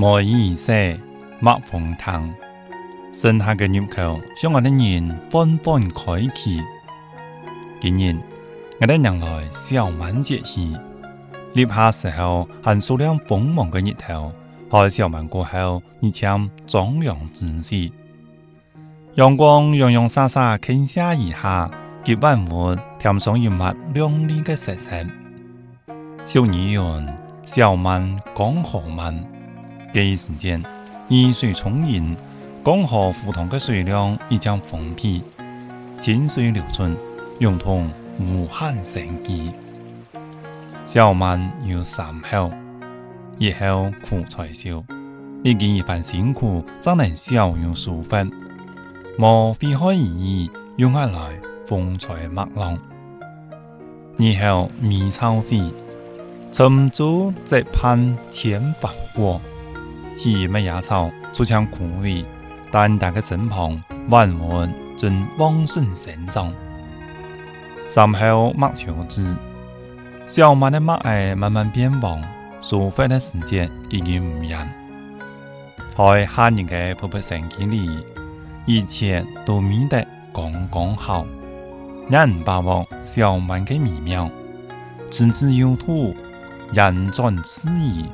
莫以色莫风汤，剩下嘅入口向我哋人纷纷开启。今日我哋迎来小满节气，立夏时候含数量丰满嘅日头，喺小满过后，日将壮阳之时，阳光洋洋洒洒倾泻而下，给万物添上一抹亮丽嘅色彩。小泥云，小满江河满，第一时间，雨水充盈，江河湖塘的水量已将丰沛，清水流转，涌通武汉生机。小满有三好，一好苦才少，历经一番辛苦，怎能笑。容舒服，莫非海而已，用下来风采麦浪。二好米草时。沉竹直攀千帆过，细麦芽草出墙枯萎，但大嘅身旁万物正旺盛生长。三后麦秋子，小麦的麦芽慢慢变黄，疏忽的时间已经唔远。在夏日的勃勃生机里，一切都变得刚刚好，人把握小麦的美妙，自知有土。人转此意，